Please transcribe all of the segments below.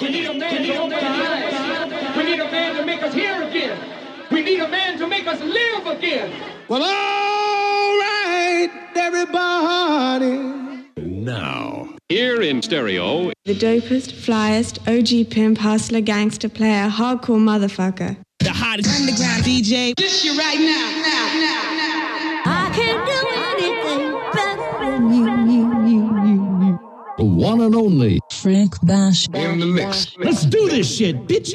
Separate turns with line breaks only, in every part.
We need a man to open our eyes. We need a man to make us hear again. We need a man to make us live again.
Well, all right, everybody.
Now, here in stereo,
The dopest, flyest, OG pimp, hustler, gangster, player, hardcore motherfucker.
The hottest underground DJ.
This year right now, now, now, now.
The one and only
Frank Bash.
in the mix.
Let's do this shit, bitches.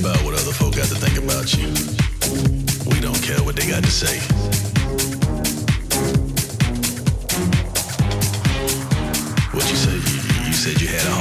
about what other folk got to think about you. We don't care what they got to say. What you said? You, you said you had a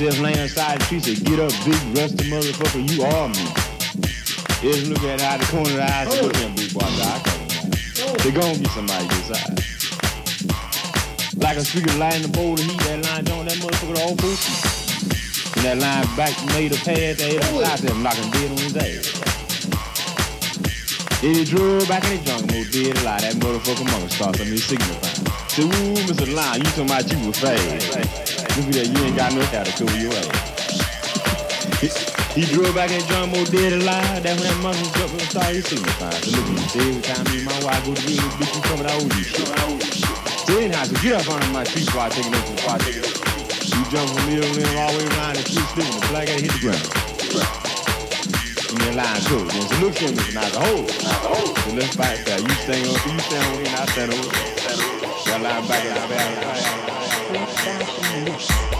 Just
laying the tree, said, get up, big rusty motherfucker, you are me. Just look at how the corner of the eyes, look at big boy, I call him. They gonna get somebody inside. Like a speaker lighting the bowl of heat, that line on that motherfucker all pussy. And that line back made a pad to hit him, out there, knocking dead on his ass. Then he drove back in the jungle, dead alive. That motherfucker mother starts on me signifying. Say, ooh, Mr. Lion, you talking about you were fast. Look at that, you ain't got no to cover your. He drove back in John Moe dead alive. That's when that mother jumped and started signifying. So look at say every time me and my wife go to bed, bitch, you coming out with you shit. So anyhow, so get up on my feet before I take it up the park. You jump from the middle limb all the way around and keep sticking. The black guy hit the ground. And then line two. Then so look at me, now the hole. So let's fight that. You stand on, you stand on here, and I stand over. That line back Luz.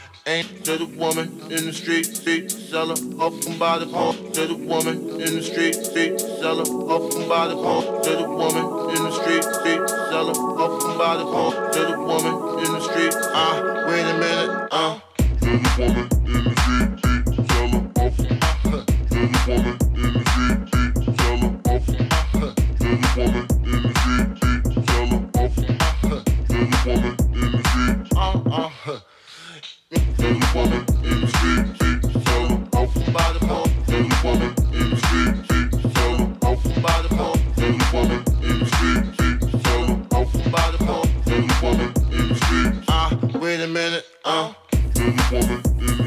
pump to the woman in the street, street seller up and by the pump to the woman in the street, street seller up and by the pump to the woman in the street. Ah, uh, wait a minute, uh. To the woman in the street, street seller up, to the woman in the street, street seller up, to the woman in the street, street seller up, to the woman in the street, uh uh. Ah, wait a minute, ah. Little woman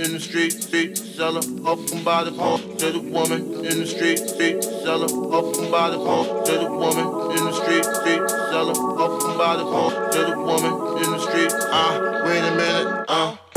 in the street, street seller up and by the pump to the woman in the street, street seller up and by the pump to the woman in the street, street seller up and by the pump to the woman in the street. Ah, uh, wait a minute, uh.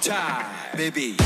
Time, baby.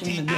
Party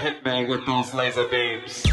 Hitman with those laser beams.